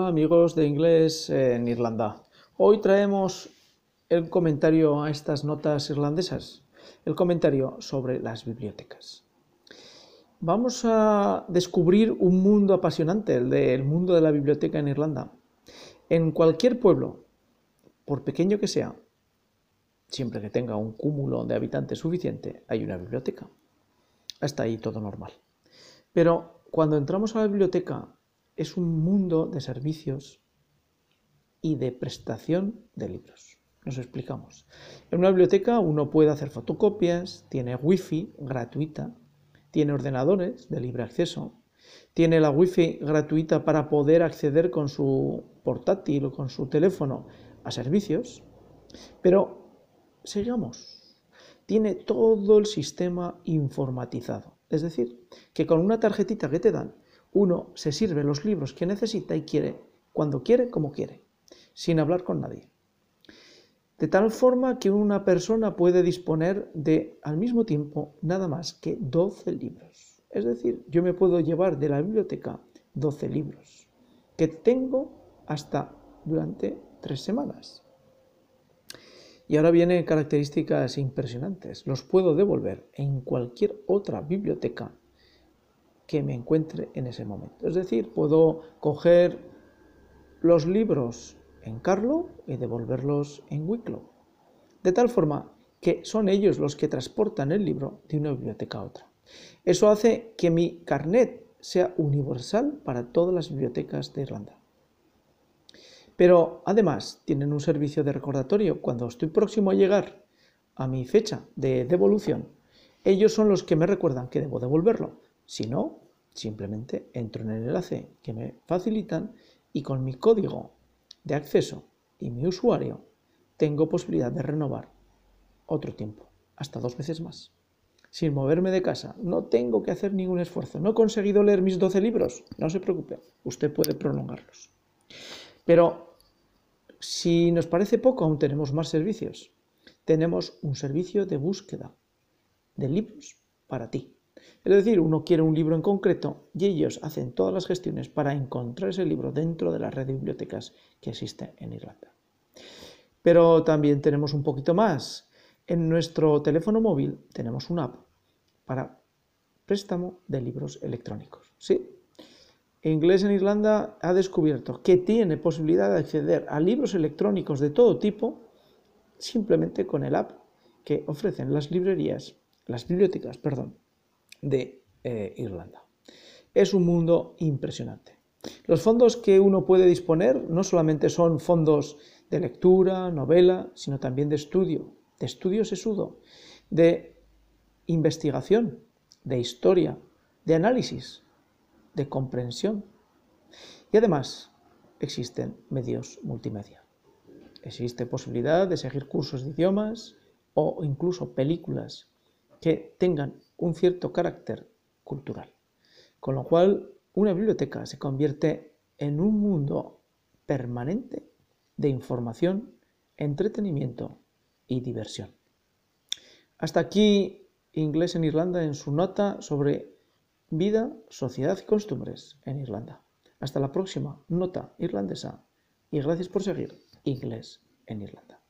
amigos de inglés en Irlanda. Hoy traemos el comentario a estas notas irlandesas, el comentario sobre las bibliotecas. Vamos a descubrir un mundo apasionante, el del mundo de la biblioteca en Irlanda. En cualquier pueblo, por pequeño que sea, siempre que tenga un cúmulo de habitantes suficiente, hay una biblioteca. Hasta ahí todo normal. Pero cuando entramos a la biblioteca es un mundo de servicios y de prestación de libros. Nos explicamos. En una biblioteca uno puede hacer fotocopias, tiene wifi gratuita, tiene ordenadores de libre acceso, tiene la wifi gratuita para poder acceder con su portátil o con su teléfono a servicios, pero sigamos, tiene todo el sistema informatizado. Es decir, que con una tarjetita que te dan uno se sirve los libros que necesita y quiere, cuando quiere, como quiere, sin hablar con nadie. De tal forma que una persona puede disponer de, al mismo tiempo, nada más que 12 libros. Es decir, yo me puedo llevar de la biblioteca 12 libros, que tengo hasta durante tres semanas. Y ahora vienen características impresionantes. Los puedo devolver en cualquier otra biblioteca que me encuentre en ese momento. Es decir, puedo coger los libros en Carlo y devolverlos en Wicklow. De tal forma que son ellos los que transportan el libro de una biblioteca a otra. Eso hace que mi carnet sea universal para todas las bibliotecas de Irlanda. Pero además tienen un servicio de recordatorio cuando estoy próximo a llegar a mi fecha de devolución. Ellos son los que me recuerdan que debo devolverlo. Si no, simplemente entro en el enlace que me facilitan y con mi código de acceso y mi usuario tengo posibilidad de renovar otro tiempo, hasta dos veces más. Sin moverme de casa, no tengo que hacer ningún esfuerzo. No he conseguido leer mis 12 libros, no se preocupe, usted puede prolongarlos. Pero si nos parece poco, aún tenemos más servicios. Tenemos un servicio de búsqueda de libros para ti. Es decir, uno quiere un libro en concreto y ellos hacen todas las gestiones para encontrar ese libro dentro de la red de bibliotecas que existe en Irlanda. Pero también tenemos un poquito más. En nuestro teléfono móvil tenemos una app para préstamo de libros electrónicos. Sí, Inglés en Irlanda ha descubierto que tiene posibilidad de acceder a libros electrónicos de todo tipo simplemente con el app que ofrecen las librerías, las bibliotecas, perdón, de eh, Irlanda. Es un mundo impresionante. Los fondos que uno puede disponer no solamente son fondos de lectura, novela, sino también de estudio, de estudio sesudo, de investigación, de historia, de análisis, de comprensión. Y además existen medios multimedia. Existe posibilidad de seguir cursos de idiomas o incluso películas que tengan un cierto carácter cultural. Con lo cual, una biblioteca se convierte en un mundo permanente de información, entretenimiento y diversión. Hasta aquí Inglés en Irlanda en su nota sobre vida, sociedad y costumbres en Irlanda. Hasta la próxima nota irlandesa y gracias por seguir Inglés en Irlanda.